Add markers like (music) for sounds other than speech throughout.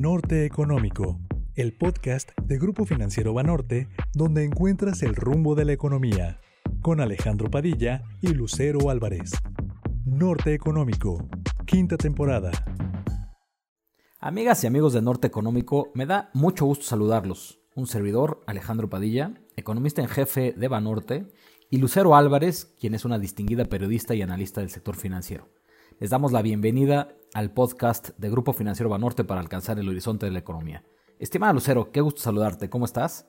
Norte Económico, el podcast de Grupo Financiero Banorte, donde encuentras el rumbo de la economía, con Alejandro Padilla y Lucero Álvarez. Norte Económico, quinta temporada. Amigas y amigos de Norte Económico, me da mucho gusto saludarlos. Un servidor, Alejandro Padilla, economista en jefe de Banorte, y Lucero Álvarez, quien es una distinguida periodista y analista del sector financiero. Les damos la bienvenida al podcast de Grupo Financiero Banorte para alcanzar el horizonte de la economía. Estimada Lucero, qué gusto saludarte. ¿Cómo estás?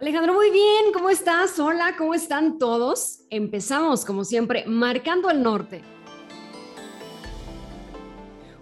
Alejandro, muy bien. ¿Cómo estás? Hola, ¿cómo están todos? Empezamos, como siempre, marcando el norte.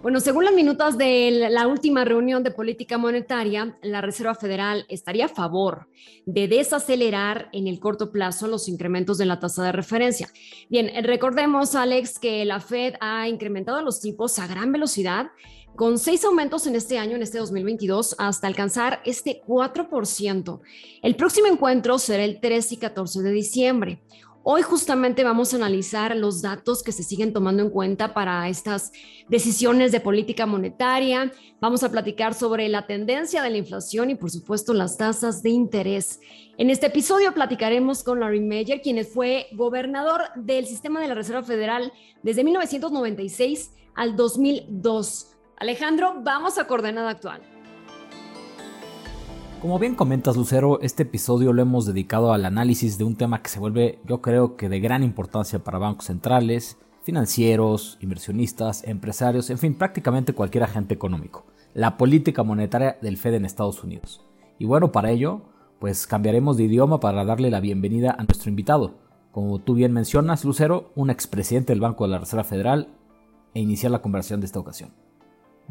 Bueno, según las minutas de la última reunión de política monetaria, la Reserva Federal estaría a favor de desacelerar en el corto plazo los incrementos de la tasa de referencia. Bien, recordemos, Alex, que la Fed ha incrementado los tipos a gran velocidad con seis aumentos en este año, en este 2022, hasta alcanzar este 4%. El próximo encuentro será el 13 y 14 de diciembre. Hoy justamente vamos a analizar los datos que se siguen tomando en cuenta para estas decisiones de política monetaria. Vamos a platicar sobre la tendencia de la inflación y por supuesto las tasas de interés. En este episodio platicaremos con Larry Meyer, quien fue gobernador del sistema de la Reserva Federal desde 1996 al 2002. Alejandro, vamos a coordenada actual. Como bien comentas Lucero, este episodio lo hemos dedicado al análisis de un tema que se vuelve yo creo que de gran importancia para bancos centrales, financieros, inversionistas, empresarios, en fin, prácticamente cualquier agente económico, la política monetaria del Fed en Estados Unidos. Y bueno, para ello, pues cambiaremos de idioma para darle la bienvenida a nuestro invitado, como tú bien mencionas, Lucero, un expresidente del Banco de la Reserva Federal, e iniciar la conversación de esta ocasión.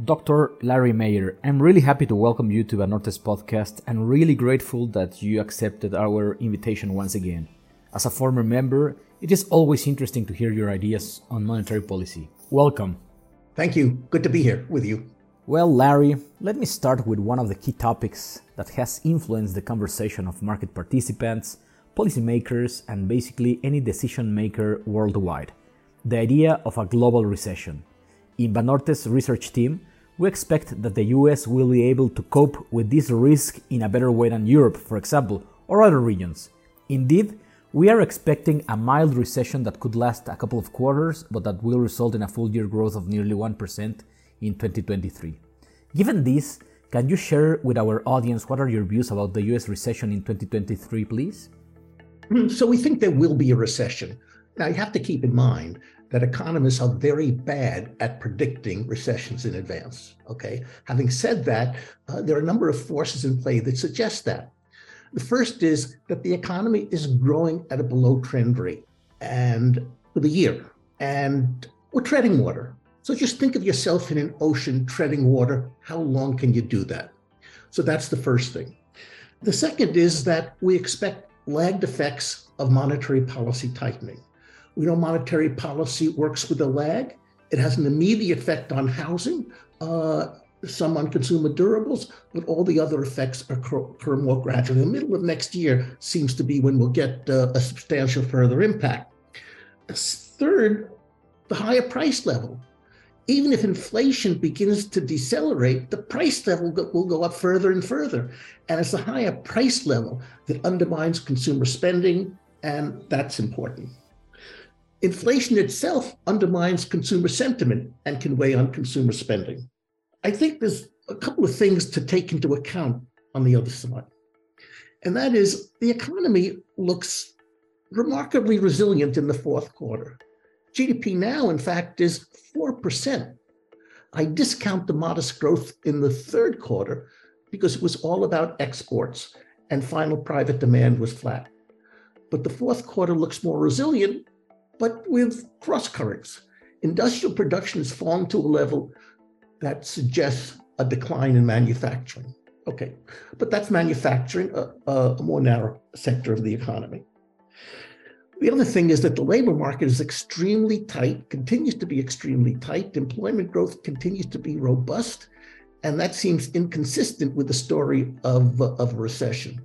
Dr. Larry Meyer, I'm really happy to welcome you to Banorte's podcast and really grateful that you accepted our invitation once again. As a former member, it is always interesting to hear your ideas on monetary policy. Welcome. Thank you. Good to be here with you. Well, Larry, let me start with one of the key topics that has influenced the conversation of market participants, policymakers, and basically any decision maker worldwide the idea of a global recession. In Banorte's research team, we expect that the US will be able to cope with this risk in a better way than Europe, for example, or other regions. Indeed, we are expecting a mild recession that could last a couple of quarters, but that will result in a full year growth of nearly 1% in 2023. Given this, can you share with our audience what are your views about the US recession in 2023, please? So, we think there will be a recession. Now, you have to keep in mind that economists are very bad at predicting recessions in advance. Okay. Having said that, uh, there are a number of forces in play that suggest that. The first is that the economy is growing at a below trend rate and for the year, and we're treading water. So just think of yourself in an ocean treading water. How long can you do that? So that's the first thing. The second is that we expect lagged effects of monetary policy tightening. We know monetary policy works with a lag. It has an immediate effect on housing, uh, some on consumer durables, but all the other effects occur more gradually. The middle of next year seems to be when we'll get uh, a substantial further impact. Third, the higher price level. Even if inflation begins to decelerate, the price level will go up further and further. And it's the higher price level that undermines consumer spending, and that's important. Inflation itself undermines consumer sentiment and can weigh on consumer spending. I think there's a couple of things to take into account on the other side. And that is the economy looks remarkably resilient in the fourth quarter. GDP now, in fact, is 4%. I discount the modest growth in the third quarter because it was all about exports and final private demand was flat. But the fourth quarter looks more resilient but with cross currents. Industrial production has fallen to a level that suggests a decline in manufacturing. Okay, but that's manufacturing, a, a, more narrow sector of the economy. The other thing is that the labor market is extremely tight, continues to be extremely tight. Employment growth continues to be robust, and that seems inconsistent with the story of, of recession.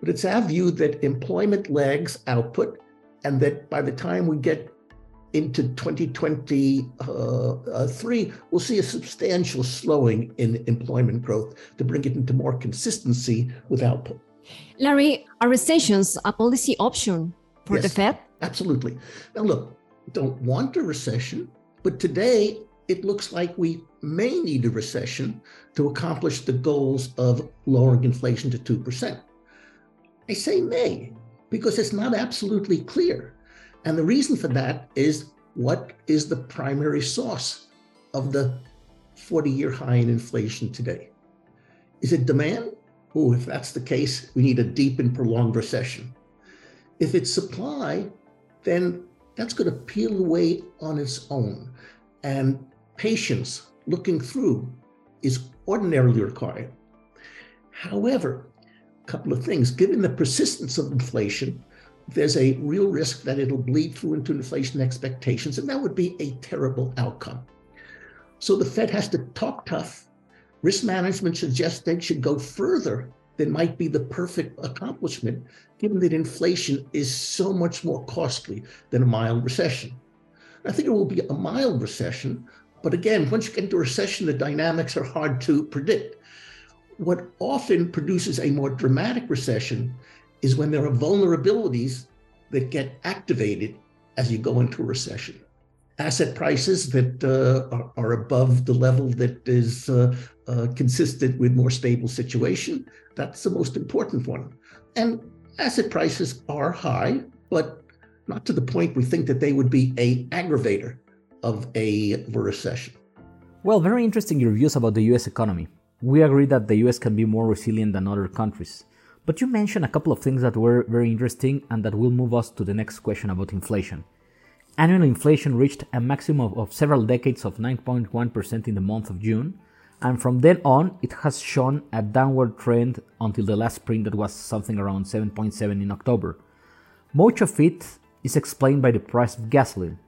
But it's our view that employment lags output and that by the time we get into 2023, uh, we'll see a substantial slowing in employment growth to bring it into more consistency with output. Larry, are recessions a policy option for yes, the Fed? Absolutely. Now, look, don't want a recession, but today it looks like we may need a recession to accomplish the goals of lowering inflation to 2%. I say may because it's not absolutely clear. And the reason for that is what is the primary source of the 40 year high in inflation today? Is it demand? Oh, if that's the case, we need a deep and prolonged recession. If it's supply, then that's going to peel away on its own. And patience, looking through, is ordinarily required. However, couple of things. Given the persistence of inflation, there's a real risk that it'll bleed through into inflation expectations, and that would be a terrible outcome. So the Fed has to talk tough. Risk management suggests they should go further than might be the perfect accomplishment, given that inflation is so much more costly than a mild recession. I think it will be a mild recession, but again, once you get into a recession, the dynamics are hard to predict. What often produces a more dramatic recession is when there are vulnerabilities that get activated as you go into a recession. Asset prices that uh, are, are, above the level that is uh, uh, consistent with more stable situation. That's the most important one. And asset prices are high, but not to the point we think that they would be a aggravator of a, recession. Well, very interesting your views about the US economy. We agree that the US can be more resilient than other countries. But you mentioned a couple of things that were very interesting and that will move us to the next question about inflation. Annual inflation reached a maximum of several decades of 9.1% in the month of June, and from then on it has shown a downward trend until the last spring that was something around 7.7 in October. Much of it is explained by the price of gasoline.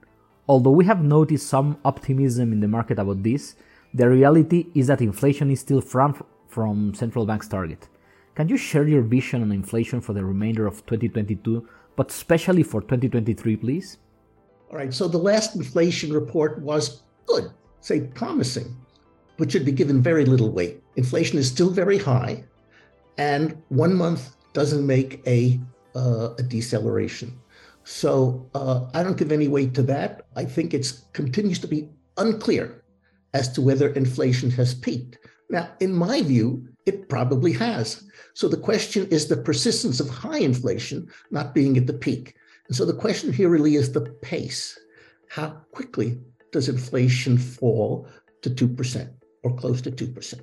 Although we have noticed some optimism in the market about this, the reality is that inflation is still far from central bank's target. Can you share your vision on inflation for the remainder of 2022, but especially for 2023, please? All right, so the last inflation report was good, say promising, but should be given very little weight. Inflation is still very high, and one month doesn't make a, uh, a deceleration. So uh, I don't give any weight to that. I think it continues to be unclear as to whether inflation has peaked. Now, in my view, it probably has. So the question is the persistence of high inflation not being at the peak. And so the question here really is the pace. How quickly does inflation fall to 2% or close to 2%?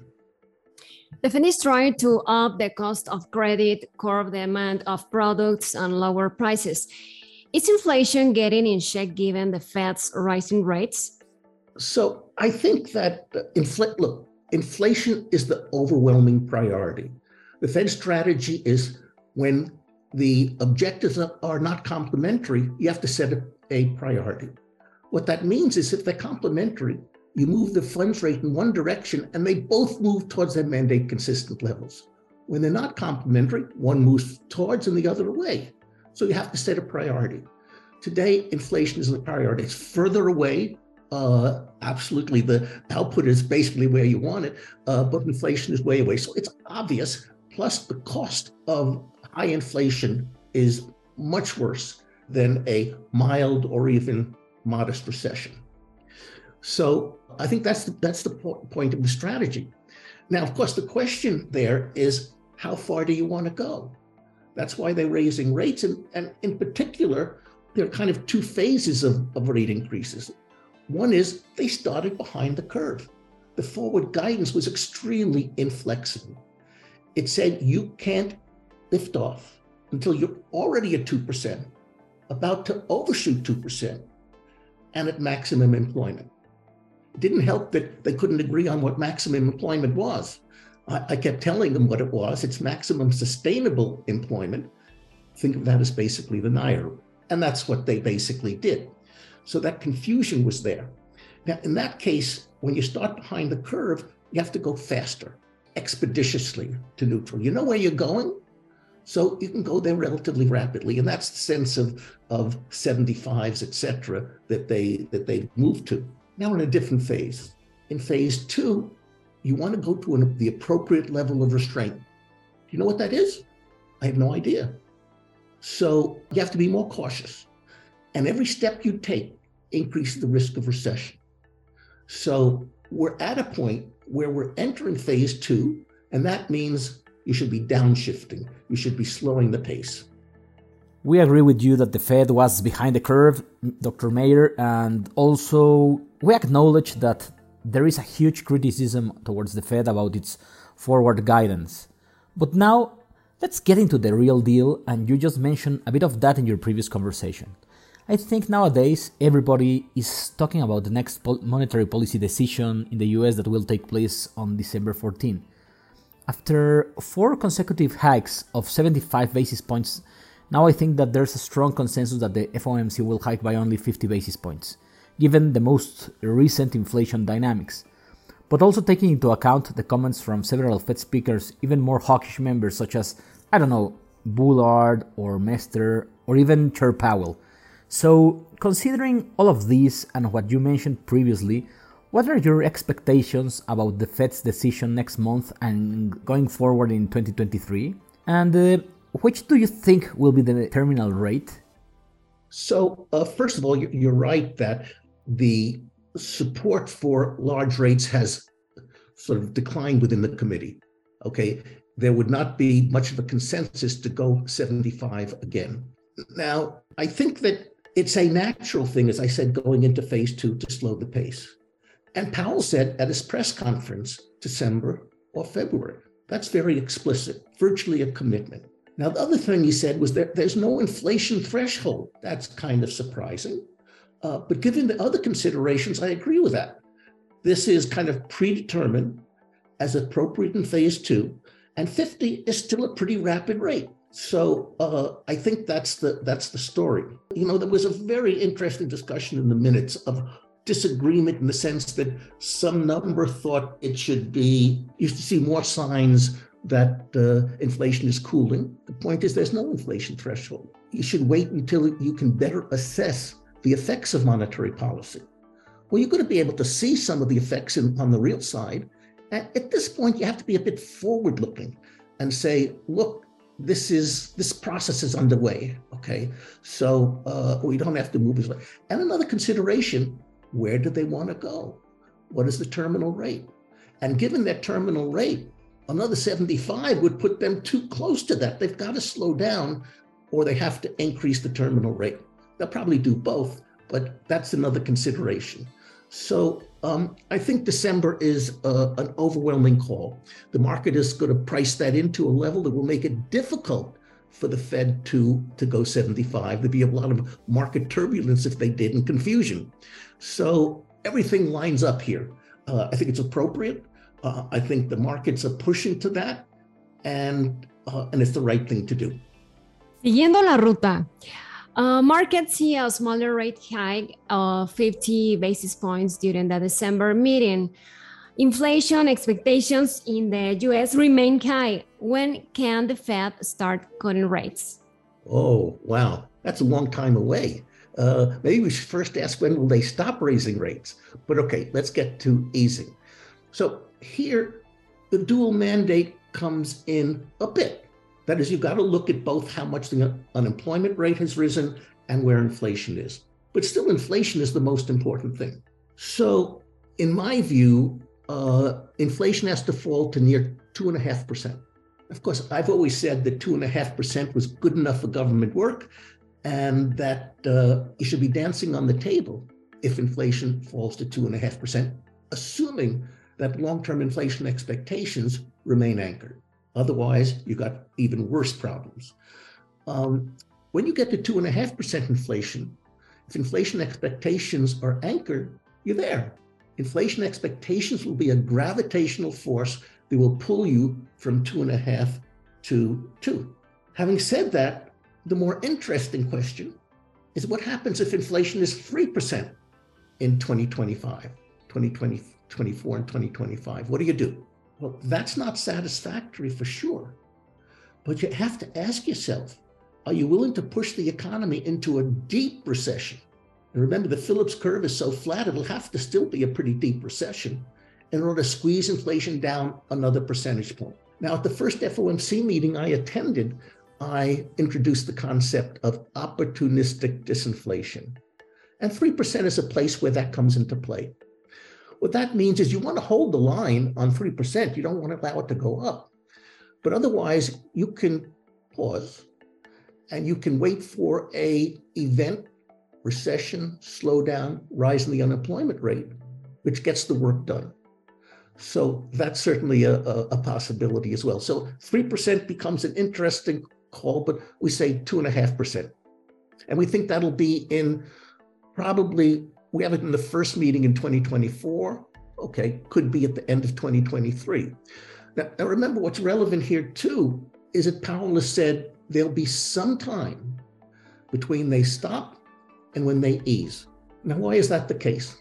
The Fed is trying to up the cost of credit, curb the demand of products, and lower prices. Is inflation getting in check given the Fed's rising rates? So I think that infl- look, inflation is the overwhelming priority. The Fed strategy is when the objectives are not complementary, you have to set a, priority. What that means is if they're complementary, you move the funds rate in one direction and they both move towards their mandate consistent levels. When they're not complementary, one moves towards and the other away. So you have to set a priority. Today, inflation is the priority. It's further away. Uh, absolutely, the output is basically where you want it, uh, but inflation is way away. So it's obvious. Plus, the cost of high inflation is much worse than a mild or even modest recession. So I think that's the, that's the point of the strategy. Now, of course, the question there is how far do you want to go? That's why they're raising rates. And, and in particular, there are kind of two phases of, of rate increases. One is they started behind the curve. The forward guidance was extremely inflexible. It said you can't lift off until you're already at 2%, about to overshoot 2%, and at maximum employment. It didn't help that they couldn't agree on what maximum employment was. I, I kept telling them what it was. It's maximum sustainable employment. Think of that as basically the NAIRU. And that's what they basically did. So that confusion was there. Now, in that case, when you start behind the curve, you have to go faster, expeditiously to neutral. You know where you're going? So you can go there relatively rapidly. And that's the sense of, of 75s, et cetera, that they that they moved to. Now in a different phase. In phase two, you want to go to an, the appropriate level of restraint. Do you know what that is? I have no idea. So you have to be more cautious. And every step you take increases the risk of recession. So we're at a point where we're entering phase two, and that means you should be downshifting, you should be slowing the pace. We agree with you that the Fed was behind the curve, Dr. Meyer, and also we acknowledge that there is a huge criticism towards the Fed about its forward guidance. But now, let's get into the real deal, and you just mentioned a bit of that in your previous conversation. I think nowadays everybody is talking about the next monetary policy decision in the US that will take place on December 14. After four consecutive hikes of 75 basis points, now I think that there's a strong consensus that the FOMC will hike by only 50 basis points, given the most recent inflation dynamics. But also taking into account the comments from several Fed speakers, even more hawkish members such as, I don't know, Bullard or Mester or even Chair Powell so, considering all of this and what you mentioned previously, what are your expectations about the Fed's decision next month and going forward in 2023? And uh, which do you think will be the terminal rate? So, uh, first of all, you're right that the support for large rates has sort of declined within the committee. Okay. There would not be much of a consensus to go 75 again. Now, I think that it's a natural thing, as I said, going into phase two to slow the pace. And Powell said at his press conference, December or February. That's very explicit, virtually a commitment. Now, the other thing he said was that there's no inflation threshold. That's kind of surprising. Uh, but given the other considerations, I agree with that. This is kind of predetermined as appropriate in phase two, and 50 is still a pretty rapid rate. So uh, I think that's the that's the story. You know, there was a very interesting discussion in the minutes of disagreement in the sense that some number thought it should be used to see more signs that uh, inflation is cooling. The point is, there's no inflation threshold. You should wait until you can better assess the effects of monetary policy. Well, you're going to be able to see some of the effects in, on the real side. At this point, you have to be a bit forward looking and say, look, this is this process is underway. Okay, so uh, we don't have to move as well. And another consideration: where do they want to go? What is the terminal rate? And given that terminal rate, another 75 would put them too close to that. They've got to slow down, or they have to increase the terminal rate. They'll probably do both, but that's another consideration. So um, I think December is uh, an overwhelming call. The market is going to price that into a level that will make it difficult for the Fed to, to go 75. There'd be a lot of market turbulence if they did and confusion. So everything lines up here. Uh, I think it's appropriate. Uh, I think the markets are pushing to that, and, uh, and it's the right thing to do. Siguiendo la ruta, Uh, markets see a smaller rate hike of 50 basis points during the December meeting. Inflation expectations in the US remain high. When can the Fed start cutting rates? Oh, wow. That's a long time away. Uh, maybe we should first ask when will they stop raising rates? But okay, let's get to easing. So here, the dual mandate comes in a bit. That is, you've got to look at both how much the unemployment rate has risen and where inflation is. But still, inflation is the most important thing. So, in my view, uh, inflation has to fall to near 2.5%. Of course, I've always said that 2.5% was good enough for government work and that uh, you should be dancing on the table if inflation falls to 2.5%, assuming that long term inflation expectations remain anchored. Otherwise, you got even worse problems. Um, when you get to two and a half percent inflation, if inflation expectations are anchored, you're there. Inflation expectations will be a gravitational force that will pull you from two and a half to two. Having said that, the more interesting question is what happens if inflation is 3% in 2025, 2024, and 2025? What do you do? Well, that's not satisfactory for sure. But you have to ask yourself are you willing to push the economy into a deep recession? And remember, the Phillips curve is so flat, it'll have to still be a pretty deep recession in order to squeeze inflation down another percentage point. Now, at the first FOMC meeting I attended, I introduced the concept of opportunistic disinflation. And 3% is a place where that comes into play. What that means is you want to hold the line on 3%. You don't want to allow it to go up. But otherwise, you can pause and you can wait for a event, recession, slowdown, rise in the unemployment rate, which gets the work done. So that's certainly a, a, a possibility as well. So 3% becomes an interesting call, but we say 2.5%. And we think that'll be in probably, we have it in the first meeting in 2024. Okay, could be at the end of 2023. Now, now remember what's relevant here too is that has said there'll be some time between they stop and when they ease. Now, why is that the case?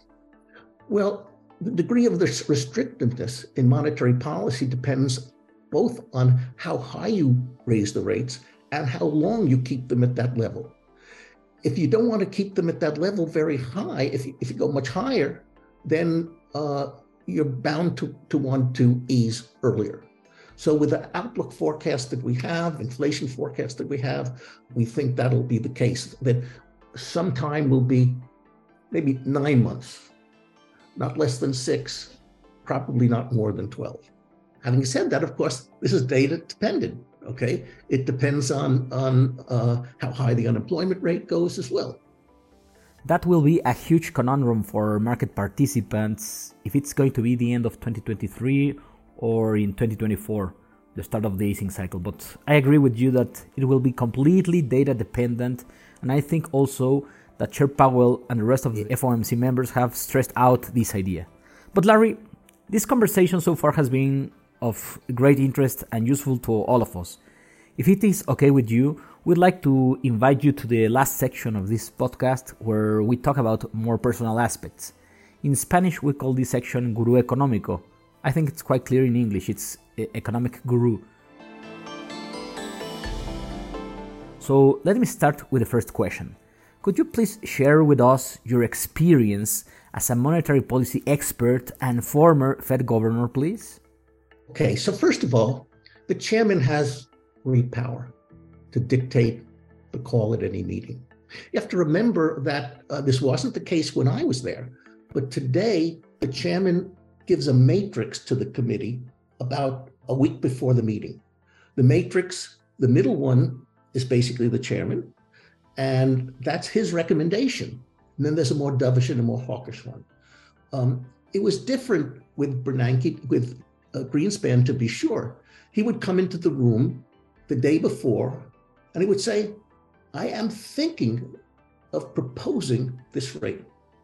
Well, the degree of this restrictiveness in monetary policy depends both on how high you raise the rates and how long you keep them at that level. If you don't want to keep them at that level very high, if you, if you go much higher, then uh, you're bound to, to want to ease earlier. So, with the outlook forecast that we have, inflation forecast that we have, we think that'll be the case. That sometime will be maybe nine months, not less than six, probably not more than 12. Having said that, of course, this is data dependent. Okay, it depends on on uh, how high the unemployment rate goes as well. That will be a huge conundrum for market participants if it's going to be the end of 2023 or in 2024, the start of the easing cycle. But I agree with you that it will be completely data dependent, and I think also that Chair Powell and the rest of the FOMC members have stressed out this idea. But Larry, this conversation so far has been of great interest and useful to all of us. If it is okay with you, we'd like to invite you to the last section of this podcast where we talk about more personal aspects. In Spanish, we call this section Guru Económico. I think it's quite clear in English, it's Economic Guru. So let me start with the first question. Could you please share with us your experience as a monetary policy expert and former Fed governor, please? Okay, so first of all, the chairman has great power to dictate the call at any meeting. You have to remember that uh, this wasn't the case when I was there, but today the chairman gives a matrix to the committee about a week before the meeting. The matrix, the middle one, is basically the chairman, and that's his recommendation. And then there's a more dovish and a more hawkish one. Um, it was different with Bernanke, with uh, Greenspan, to be sure. He would come into the room the day before and he would say, I am thinking of proposing this rate.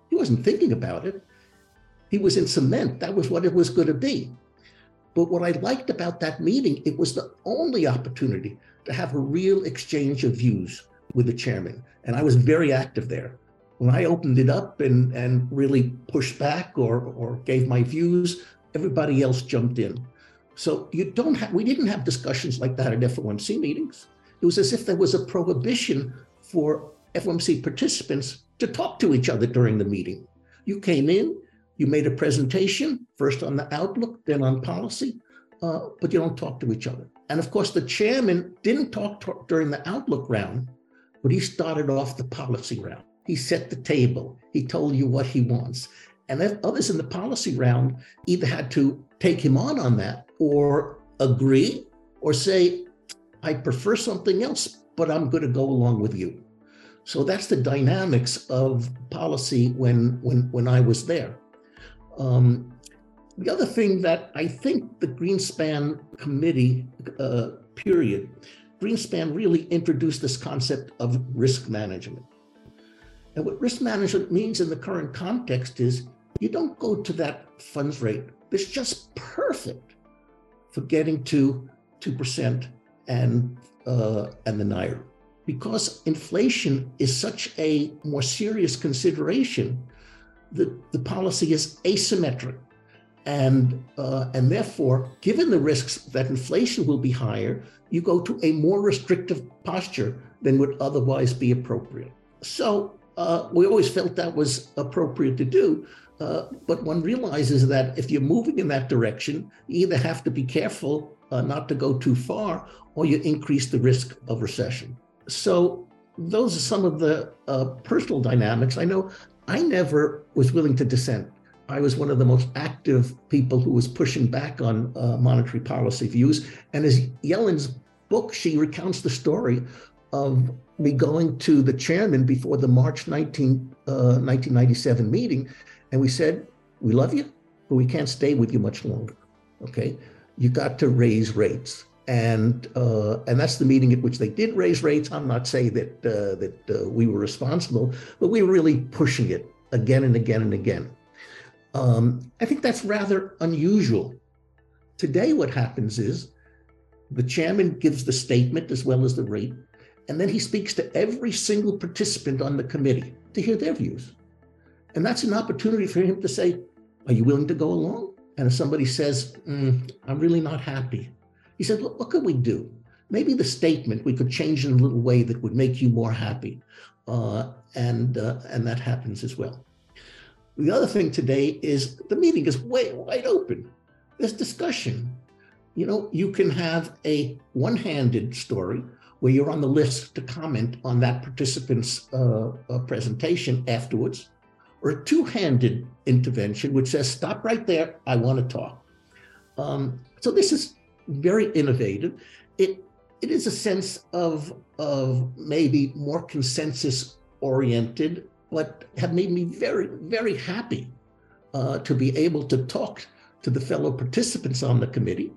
He wasn't thinking about it. He was in cement. That was what it was going to be. But what I liked about that meeting, it was the only opportunity to have a real exchange of views with the chairman. And I was very active there. When I opened it up and, and really pushed back or, or gave my views, everybody else jumped in. So you don't have, we didn't have discussions like that at FOMC meetings. It was as if there was a prohibition for FOMC participants to talk to each other during the meeting. You came in, you made a presentation, first on the outlook, then on policy, uh, but you don't talk to each other. And of course, the chairman didn't talk to, during the outlook round, but he started off the policy round. He set the table, he told you what he wants. And then others in the policy round either had to take him on on that or agree or say, I prefer something else, but I'm going to go along with you. So that's the dynamics of policy when when when I was there. Um, the other thing that I think the Greenspan committee uh, period, Greenspan really introduced this concept of risk management. And what risk management means in the current context is you don't go to that funds rate that's just perfect for getting to 2% and, uh, and the NAIRU. Because inflation is such a more serious consideration, the, the policy is asymmetric. And, uh, and therefore, given the risks that inflation will be higher, you go to a more restrictive posture than would otherwise be appropriate. So uh, we always felt that was appropriate to do. Uh, but one realizes that if you're moving in that direction, you either have to be careful uh, not to go too far or you increase the risk of recession. So those are some of the uh, personal dynamics. I know I never was willing to dissent. I was one of the most active people who was pushing back on uh, monetary policy views. And as Yellen's book, she recounts the story of me going to the chairman before the March 19, uh, 1997 meeting. And we said, We love you, but we can't stay with you much longer. Okay. You got to raise rates. And uh, and that's the meeting at which they did raise rates. I'm not saying that uh, that uh, we were responsible, but we were really pushing it again and again and again. Um, I think that's rather unusual. Today, what happens is the chairman gives the statement as well as the rate, and then he speaks to every single participant on the committee to hear their views. And that's an opportunity for him to say, Are you willing to go along? And if somebody says, mm, I'm really not happy, he said, Look, what could we do? Maybe the statement we could change in a little way that would make you more happy. Uh, and, uh, and that happens as well. The other thing today is the meeting is way wide open. There's discussion. You know, you can have a one handed story where you're on the list to comment on that participant's uh, uh, presentation afterwards, or a two handed intervention which says, Stop right there, I want to talk. Um, so this is very innovative. It, it is a sense of, of maybe more consensus oriented but have made me very, very happy uh, to be able to talk to the fellow participants on the committee.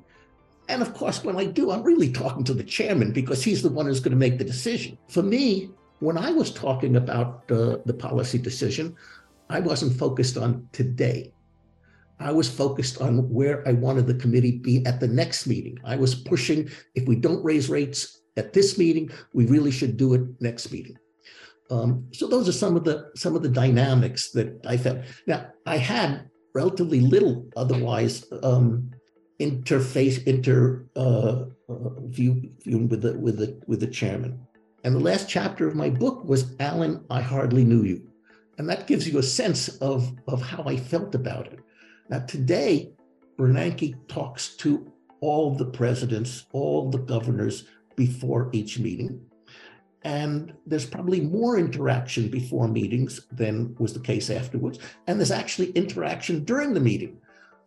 And of course, when I do, I'm really talking to the chairman because he's the one who's going to make the decision. For me, when I was talking about uh, the policy decision, I wasn't focused on today. I was focused on where I wanted the committee to be at the next meeting. I was pushing if we don't raise rates at this meeting, we really should do it next meeting. Um, so those are some of the some of the dynamics that I felt. Now I had relatively little otherwise um, interface inter uh, uh, view, view with the with the with the chairman. And the last chapter of my book was Alan, I hardly knew you, and that gives you a sense of of how I felt about it. Now today, Bernanke talks to all the presidents, all the governors before each meeting. And there's probably more interaction before meetings than was the case afterwards. And there's actually interaction during the meeting.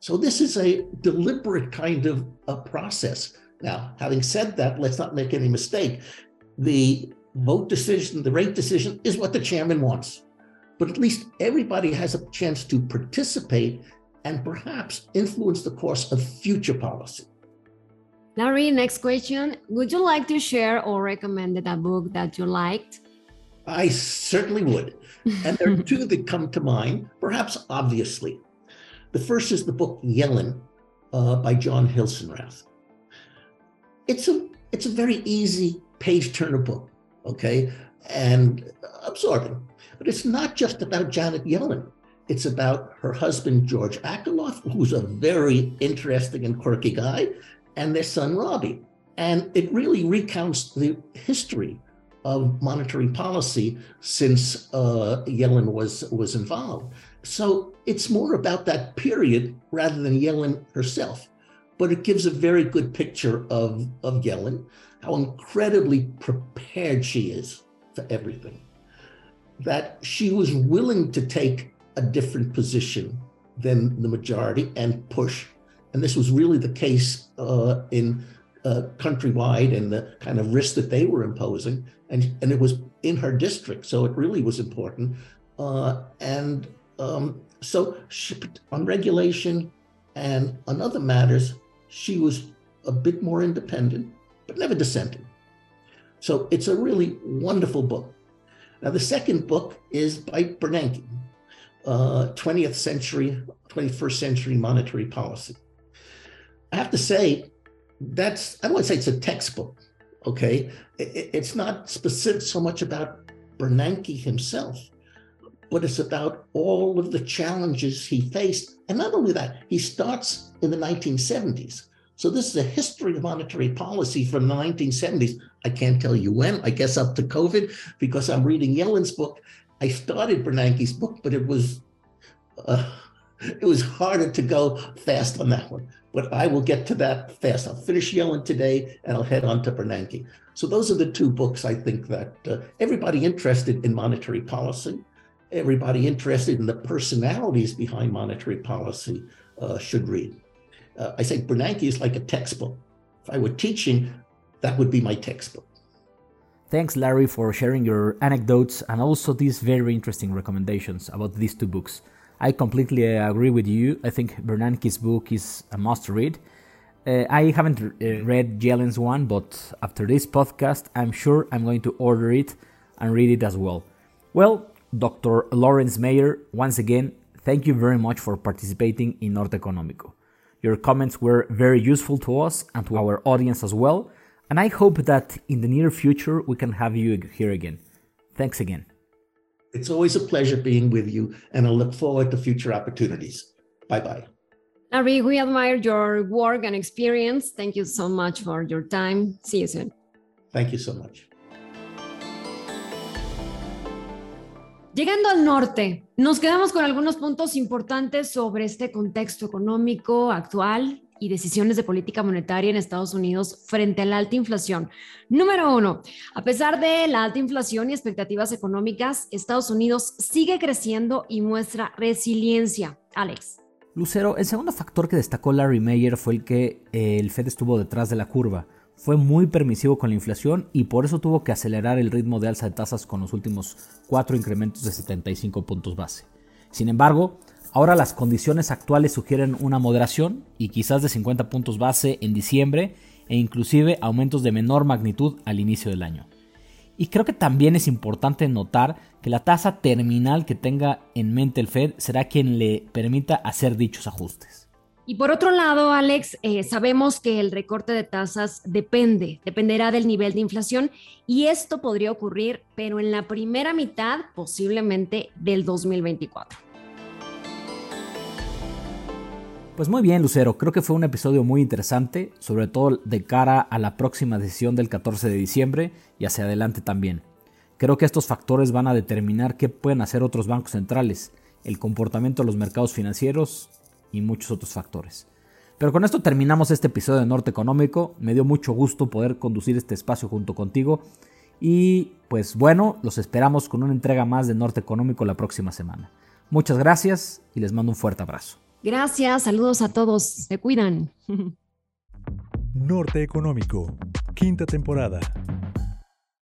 So this is a deliberate kind of a process. Now, having said that, let's not make any mistake. The vote decision, the rate decision is what the chairman wants. But at least everybody has a chance to participate and perhaps influence the course of future policy. Larry, next question. Would you like to share or recommend a book that you liked? I certainly would. And there are (laughs) two that come to mind, perhaps obviously. The first is the book Yellen uh, by John Hilsenrath. It's a it's a very easy page turner book, okay, and absorbing. But it's not just about Janet Yellen. It's about her husband George Akerlof, who's a very interesting and quirky guy, and their son Robbie. And it really recounts the history of monetary policy since uh, Yellen was, was involved. So it's more about that period rather than Yellen herself. But it gives a very good picture of, of Yellen, how incredibly prepared she is for everything. That she was willing to take a different position than the majority and push and this was really the case uh, in uh, countrywide and the kind of risk that they were imposing. And, and it was in her district, so it really was important. Uh, and um, so she, on regulation and on other matters, she was a bit more independent, but never dissenting. So it's a really wonderful book. Now, the second book is by Bernanke, uh, 20th century, 21st century monetary policy. I have to say, that's, I don't want to say it's a textbook, okay? It, it's not specific so much about Bernanke himself, but it's about all of the challenges he faced. And not only that, he starts in the 1970s. So this is a history of monetary policy from the 1970s. I can't tell you when, I guess up to COVID, because I'm reading Yellen's book. I started Bernanke's book, but it was uh, it was harder to go fast on that one. But I will get to that fast. I'll finish Yellen today and I'll head on to Bernanke. So those are the two books I think that uh, everybody interested in monetary policy, everybody interested in the personalities behind monetary policy uh, should read. Uh, I say Bernanke is like a textbook. If I were teaching, that would be my textbook. Thanks, Larry, for sharing your anecdotes and also these very interesting recommendations about these two books. I completely agree with you. I think Bernanke's book is a must read. Uh, I haven't uh, read Yellen's one, but after this podcast, I'm sure I'm going to order it and read it as well. Well, Dr. Lawrence Meyer, once again, thank you very much for participating in Norte Económico. Your comments were very useful to us and to our audience as well, and I hope that in the near future we can have you here again. Thanks again. It's always a pleasure being with you, and I look forward to future opportunities. Bye bye. Larry, we admire your work and experience. Thank you so much for your time. See you soon. Thank you so much. Llegando al norte, nos quedamos con algunos puntos importantes sobre este contexto económico actual y decisiones de política monetaria en Estados Unidos frente a la alta inflación. Número uno, a pesar de la alta inflación y expectativas económicas, Estados Unidos sigue creciendo y muestra resiliencia. Alex. Lucero, el segundo factor que destacó Larry Mayer fue el que eh, el Fed estuvo detrás de la curva. Fue muy permisivo con la inflación y por eso tuvo que acelerar el ritmo de alza de tasas con los últimos cuatro incrementos de 75 puntos base. Sin embargo, Ahora las condiciones actuales sugieren una moderación y quizás de 50 puntos base en diciembre e inclusive aumentos de menor magnitud al inicio del año. Y creo que también es importante notar que la tasa terminal que tenga en mente el Fed será quien le permita hacer dichos ajustes. Y por otro lado, Alex, eh, sabemos que el recorte de tasas depende, dependerá del nivel de inflación y esto podría ocurrir, pero en la primera mitad posiblemente del 2024. Pues muy bien, Lucero, creo que fue un episodio muy interesante, sobre todo de cara a la próxima decisión del 14 de diciembre y hacia adelante también. Creo que estos factores van a determinar qué pueden hacer otros bancos centrales, el comportamiento de los mercados financieros y muchos otros factores. Pero con esto terminamos este episodio de Norte Económico. Me dio mucho gusto poder conducir este espacio junto contigo. Y pues bueno, los esperamos con una entrega más de Norte Económico la próxima semana. Muchas gracias y les mando un fuerte abrazo. Gracias, saludos a todos, se cuidan. (laughs) Norte Económico, quinta temporada.